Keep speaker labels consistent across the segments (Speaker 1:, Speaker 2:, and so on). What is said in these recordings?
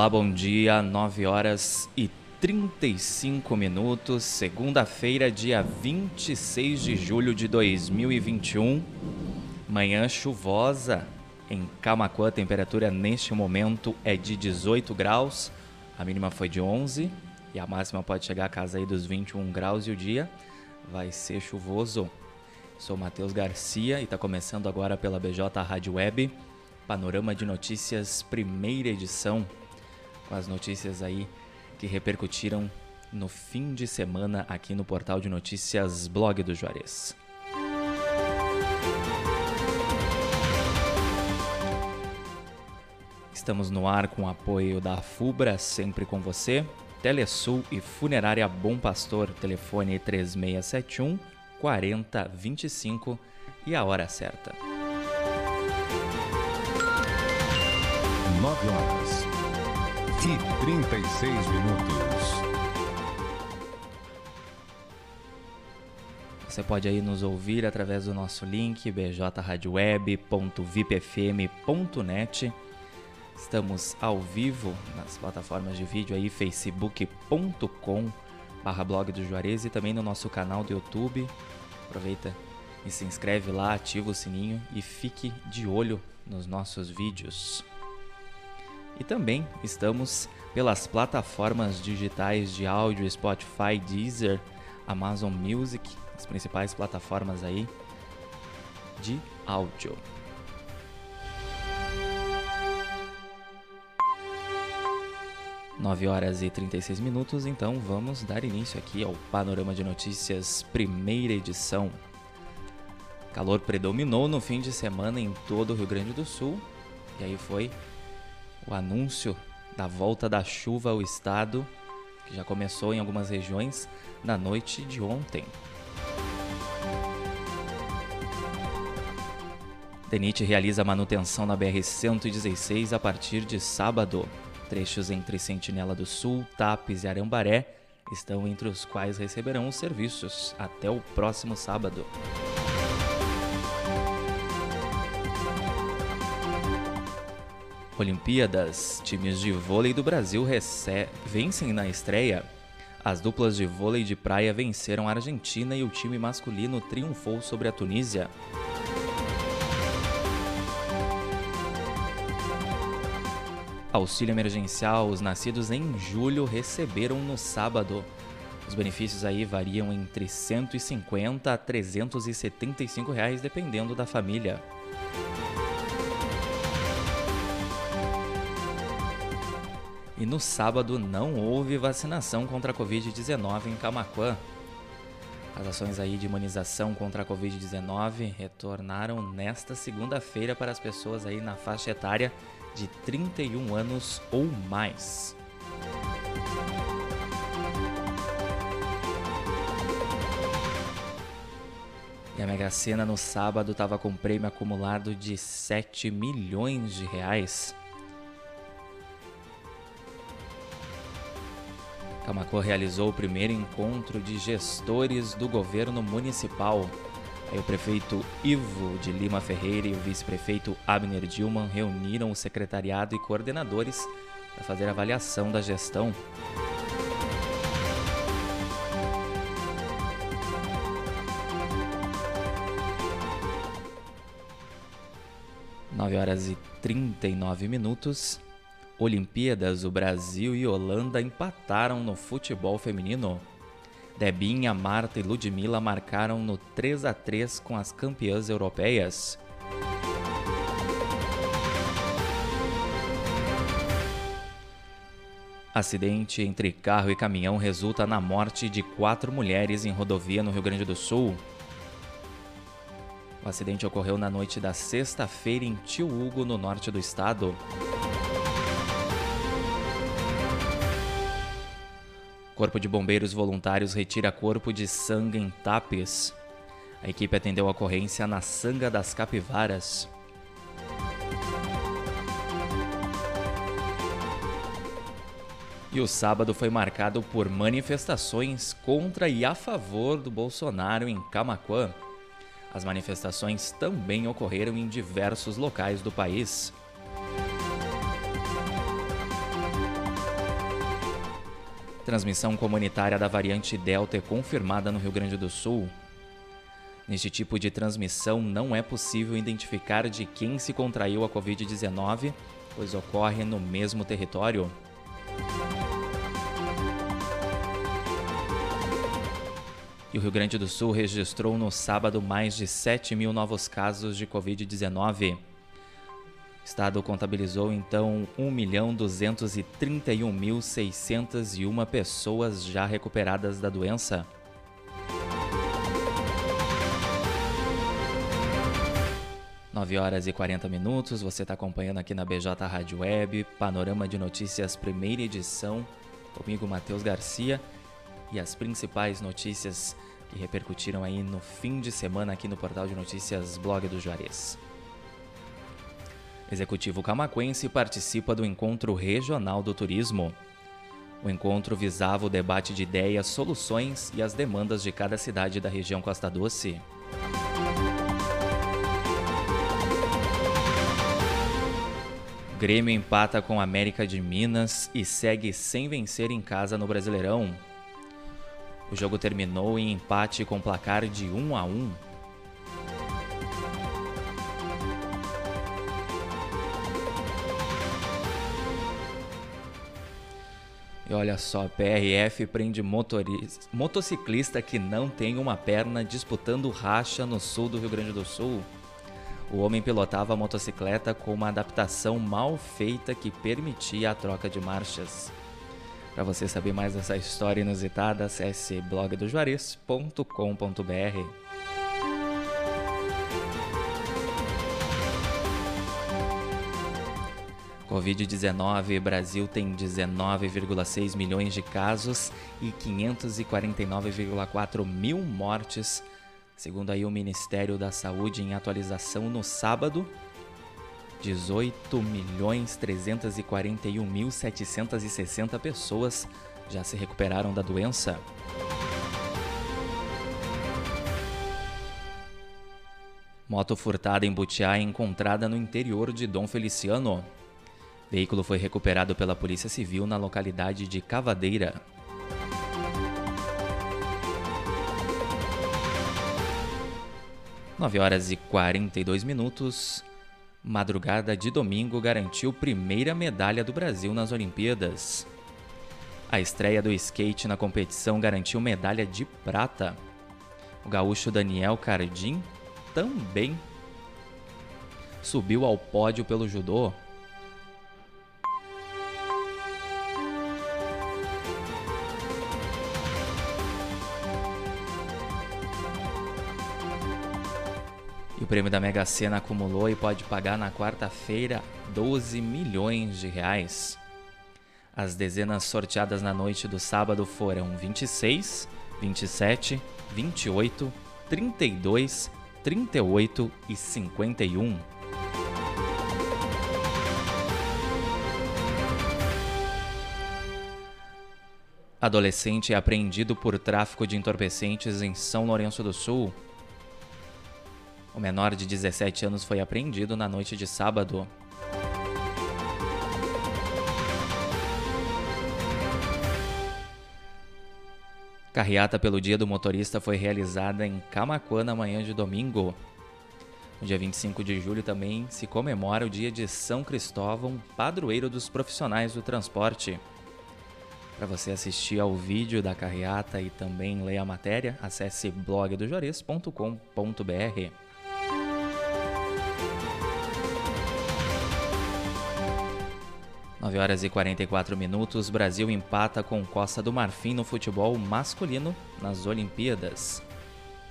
Speaker 1: Olá, bom dia. 9 horas e 35 minutos, segunda-feira, dia 26 de julho de 2021. Manhã chuvosa em Camacuã, a temperatura neste momento é de 18 graus, a mínima foi de 11 e a máxima pode chegar a casa aí dos 21 graus e o dia vai ser chuvoso. Sou Matheus Garcia e está começando agora pela BJ Rádio Web, Panorama de Notícias, primeira edição, com as notícias aí que repercutiram no fim de semana aqui no portal de notícias Blog do Juarez. Estamos no ar com o apoio da FUBRA, sempre com você. Telesul e Funerária Bom Pastor, telefone 3671 4025 e a hora certa.
Speaker 2: 9 horas e 36 minutos.
Speaker 1: Você pode aí nos ouvir através do nosso link bjradioweb.vipfm.net Estamos ao vivo nas plataformas de vídeo aí, facebook.com barra blog do Juarez e também no nosso canal do YouTube. Aproveita e se inscreve lá, ativa o sininho e fique de olho nos nossos vídeos. E também estamos pelas plataformas digitais de áudio, Spotify, Deezer, Amazon Music, as principais plataformas aí de áudio. 9 horas e 36 minutos, então vamos dar início aqui ao Panorama de Notícias, primeira edição. Calor predominou no fim de semana em todo o Rio Grande do Sul, e aí foi o anúncio da volta da chuva ao estado, que já começou em algumas regiões na noite de ontem. DENIT realiza manutenção na BR-116 a partir de sábado. Trechos entre Sentinela do Sul, Tapes e Arambaré estão entre os quais receberão os serviços até o próximo sábado. Olimpíadas, times de vôlei do Brasil vencem na estreia. As duplas de vôlei de praia venceram a Argentina e o time masculino triunfou sobre a Tunísia. Auxílio emergencial, os nascidos em julho receberam no sábado. Os benefícios aí variam entre 150 a 375 reais, dependendo da família. E no sábado não houve vacinação contra a Covid-19 em Camaquã. As ações aí de imunização contra a Covid-19 retornaram nesta segunda-feira para as pessoas aí na faixa etária de 31 anos ou mais. E a Mega Sena no sábado estava com prêmio acumulado de 7 milhões de reais. Camacô realizou o primeiro encontro de gestores do governo municipal. Aí o prefeito Ivo de Lima Ferreira e o vice-prefeito Abner Dilman reuniram o secretariado e coordenadores para fazer a avaliação da gestão. Nove horas e 39 minutos. Olimpíadas, o Brasil e Holanda empataram no futebol feminino. Debinha, Marta e Ludmilla marcaram no 3 a 3 com as campeãs europeias. Acidente entre carro e caminhão resulta na morte de quatro mulheres em rodovia no Rio Grande do Sul. O acidente ocorreu na noite da sexta-feira em Tio Hugo, no norte do estado. Corpo de Bombeiros Voluntários retira corpo de sangue em Tapes. A equipe atendeu a ocorrência na Sanga das Capivaras. E o sábado foi marcado por manifestações contra e a favor do Bolsonaro em Camaquã. As manifestações também ocorreram em diversos locais do país. Transmissão comunitária da variante Delta é confirmada no Rio Grande do Sul. Neste tipo de transmissão, não é possível identificar de quem se contraiu a Covid-19, pois ocorre no mesmo território. E o Rio Grande do Sul registrou no sábado mais de 7 mil novos casos de Covid-19. Estado contabilizou então 1.231.601 pessoas já recuperadas da doença. 9 horas e 40 minutos, você está acompanhando aqui na BJ Rádio Web, Panorama de Notícias, primeira edição, comigo Matheus Garcia e as principais notícias que repercutiram aí no fim de semana aqui no portal de notícias Blog do Juarez. Executivo camaquense participa do encontro regional do turismo. O encontro visava o debate de ideias, soluções e as demandas de cada cidade da região Costa Doce. Grêmio empata com América de Minas e segue sem vencer em casa no Brasileirão. O jogo terminou em empate com placar de 1 a 1. E olha só, PRF prende motociclista que não tem uma perna disputando racha no sul do Rio Grande do Sul. O homem pilotava a motocicleta com uma adaptação mal feita que permitia a troca de marchas. Para você saber mais dessa história inusitada, acesse blogdojuarez.com.br. Covid-19, Brasil tem 19,6 milhões de casos e 549,4 mil mortes, segundo aí o Ministério da Saúde em atualização no sábado, 18.341.760 pessoas já se recuperaram da doença. Moto furtada em Butiá é encontrada no interior de Dom Feliciano. Veículo foi recuperado pela Polícia Civil na localidade de Cavadeira. Nove horas e 42 minutos. Madrugada de domingo garantiu primeira medalha do Brasil nas Olimpíadas. A estreia do skate na competição garantiu medalha de prata. O gaúcho Daniel Cardim também subiu ao pódio pelo judô. Prêmio da Mega Sena acumulou e pode pagar na quarta-feira 12 milhões de reais. As dezenas sorteadas na noite do sábado foram 26, 27, 28, 32, 38 e 51. Adolescente é apreendido por tráfico de entorpecentes em São Lourenço do Sul. O menor de 17 anos foi apreendido na noite de sábado. Carreata pelo Dia do Motorista foi realizada em Camacuã na manhã de domingo. No dia 25 de julho também se comemora o dia de São Cristóvão, padroeiro dos profissionais do transporte. Para você assistir ao vídeo da carreata e também ler a matéria, acesse blogdojores.com.br. 9 horas e 44 minutos, Brasil empata com Costa do Marfim no futebol masculino nas Olimpíadas.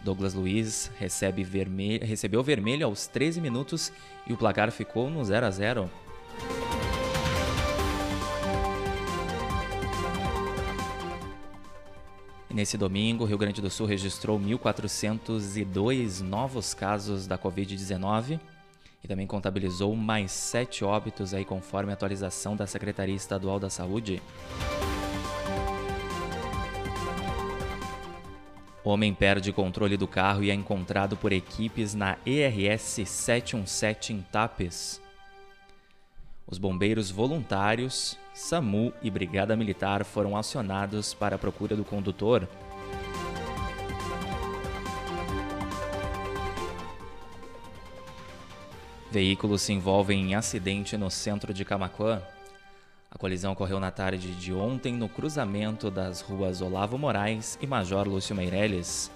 Speaker 1: Douglas Luiz recebe vermelho, recebeu vermelho aos 13 minutos e o placar ficou no 0 a 0. E nesse domingo, Rio Grande do Sul registrou 1.402 novos casos da Covid-19 e também contabilizou mais sete óbitos aí conforme a atualização da Secretaria Estadual da Saúde. Homem perde controle do carro e é encontrado por equipes na ERS 717 em Tapes. Os bombeiros voluntários SAMU e Brigada Militar foram acionados para a procura do condutor. Veículos se envolvem em acidente no centro de Camaquã. A colisão ocorreu na tarde de ontem no cruzamento das ruas Olavo Moraes e Major Lúcio Meirelles.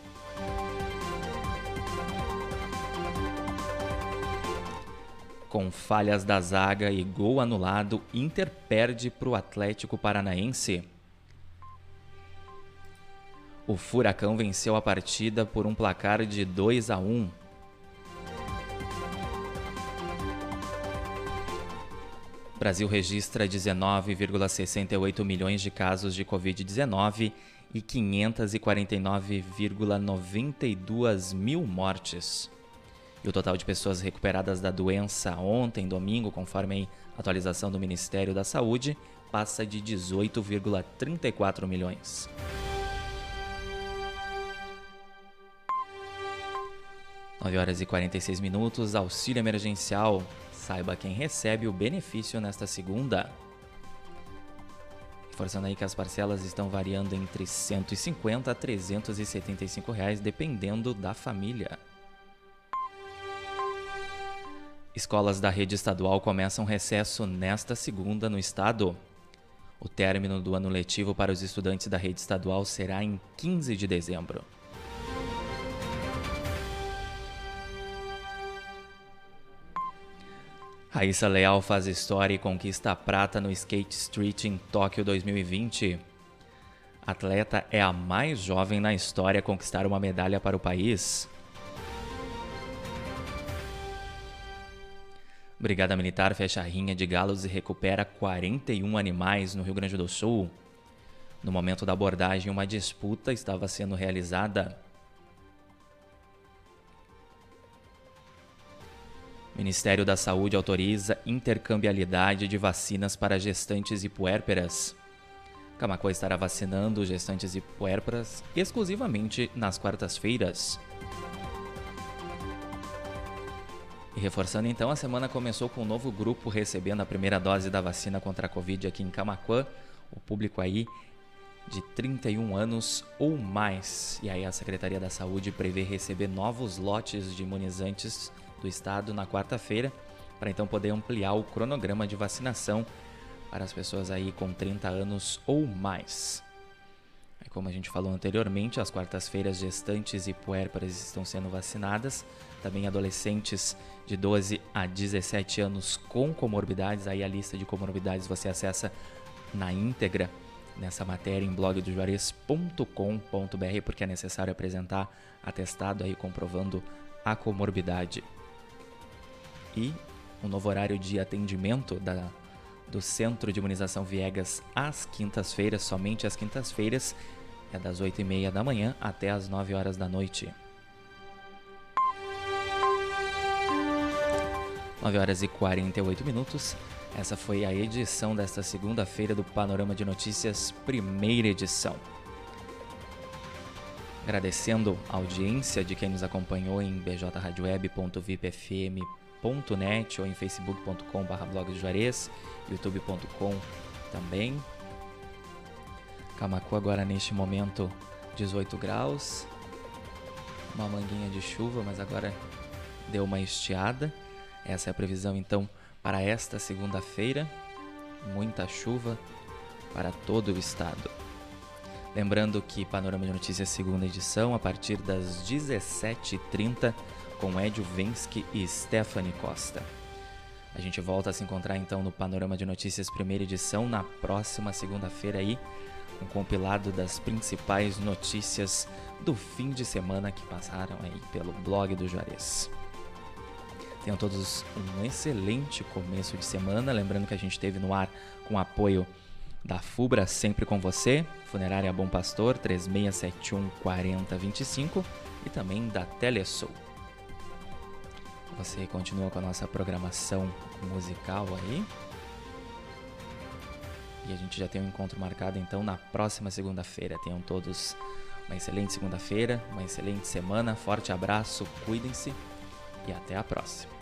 Speaker 1: Com falhas da zaga e gol anulado, Inter perde para o Atlético Paranaense. O Furacão venceu a partida por um placar de 2 a 1. Brasil registra 19,68 milhões de casos de Covid-19 e 549,92 mil mortes. E o total de pessoas recuperadas da doença ontem, domingo, conforme a atualização do Ministério da Saúde, passa de 18,34 milhões. Nove horas e 46 minutos, auxílio emergencial Saiba quem recebe o benefício nesta segunda. Reforçando aí que as parcelas estão variando entre 150 a 375 reais, dependendo da família. Escolas da rede estadual começam recesso nesta segunda no estado. O término do ano letivo para os estudantes da rede estadual será em 15 de dezembro. Raíssa Leal faz história e conquista a prata no Skate Street em Tóquio 2020. A atleta é a mais jovem na história a conquistar uma medalha para o país. Brigada Militar fecha a rinha de galos e recupera 41 animais no Rio Grande do Sul. No momento da abordagem, uma disputa estava sendo realizada. Ministério da Saúde autoriza intercambialidade de vacinas para gestantes e puérperas. Camacuã estará vacinando gestantes e puérperas exclusivamente nas quartas-feiras. E reforçando então, a semana começou com um novo grupo recebendo a primeira dose da vacina contra a Covid aqui em Camacuã. O público aí de 31 anos ou mais. E aí a Secretaria da Saúde prevê receber novos lotes de imunizantes do estado na quarta-feira, para então poder ampliar o cronograma de vacinação para as pessoas aí com 30 anos ou mais. Aí, como a gente falou anteriormente, as quartas-feiras gestantes e puérperas estão sendo vacinadas, também adolescentes de 12 a 17 anos com comorbidades, aí a lista de comorbidades você acessa na íntegra nessa matéria em blogdojuarez.com.br, porque é necessário apresentar atestado aí comprovando a comorbidade e um novo horário de atendimento da, do Centro de Imunização Viegas às quintas-feiras, somente às quintas-feiras, é das 8h30 da manhã até as 9 horas da noite. 9 horas e 48 minutos. Essa foi a edição desta segunda-feira do Panorama de Notícias, primeira edição. Agradecendo a audiência de quem nos acompanhou em bjradioweb.vipfm.com facebook.net ou em facebook.com blog youtube.com também. Camacu agora neste momento 18 graus, uma manguinha de chuva, mas agora deu uma estiada. Essa é a previsão então para esta segunda-feira. Muita chuva para todo o estado. Lembrando que Panorama de Notícias segunda edição a partir das 17h30 com Edio Vensky e Stephanie Costa. A gente volta a se encontrar então no Panorama de Notícias primeira edição na próxima segunda-feira aí, um compilado das principais notícias do fim de semana que passaram aí pelo blog do Juarez. Tenham todos um excelente começo de semana, lembrando que a gente teve no ar com apoio da FUBRA sempre com você, Funerária Bom Pastor 3671 4025 e também da Telesul. Você continua com a nossa programação musical aí. E a gente já tem um encontro marcado então na próxima segunda-feira. Tenham todos uma excelente segunda-feira, uma excelente semana. Forte abraço, cuidem-se e até a próxima.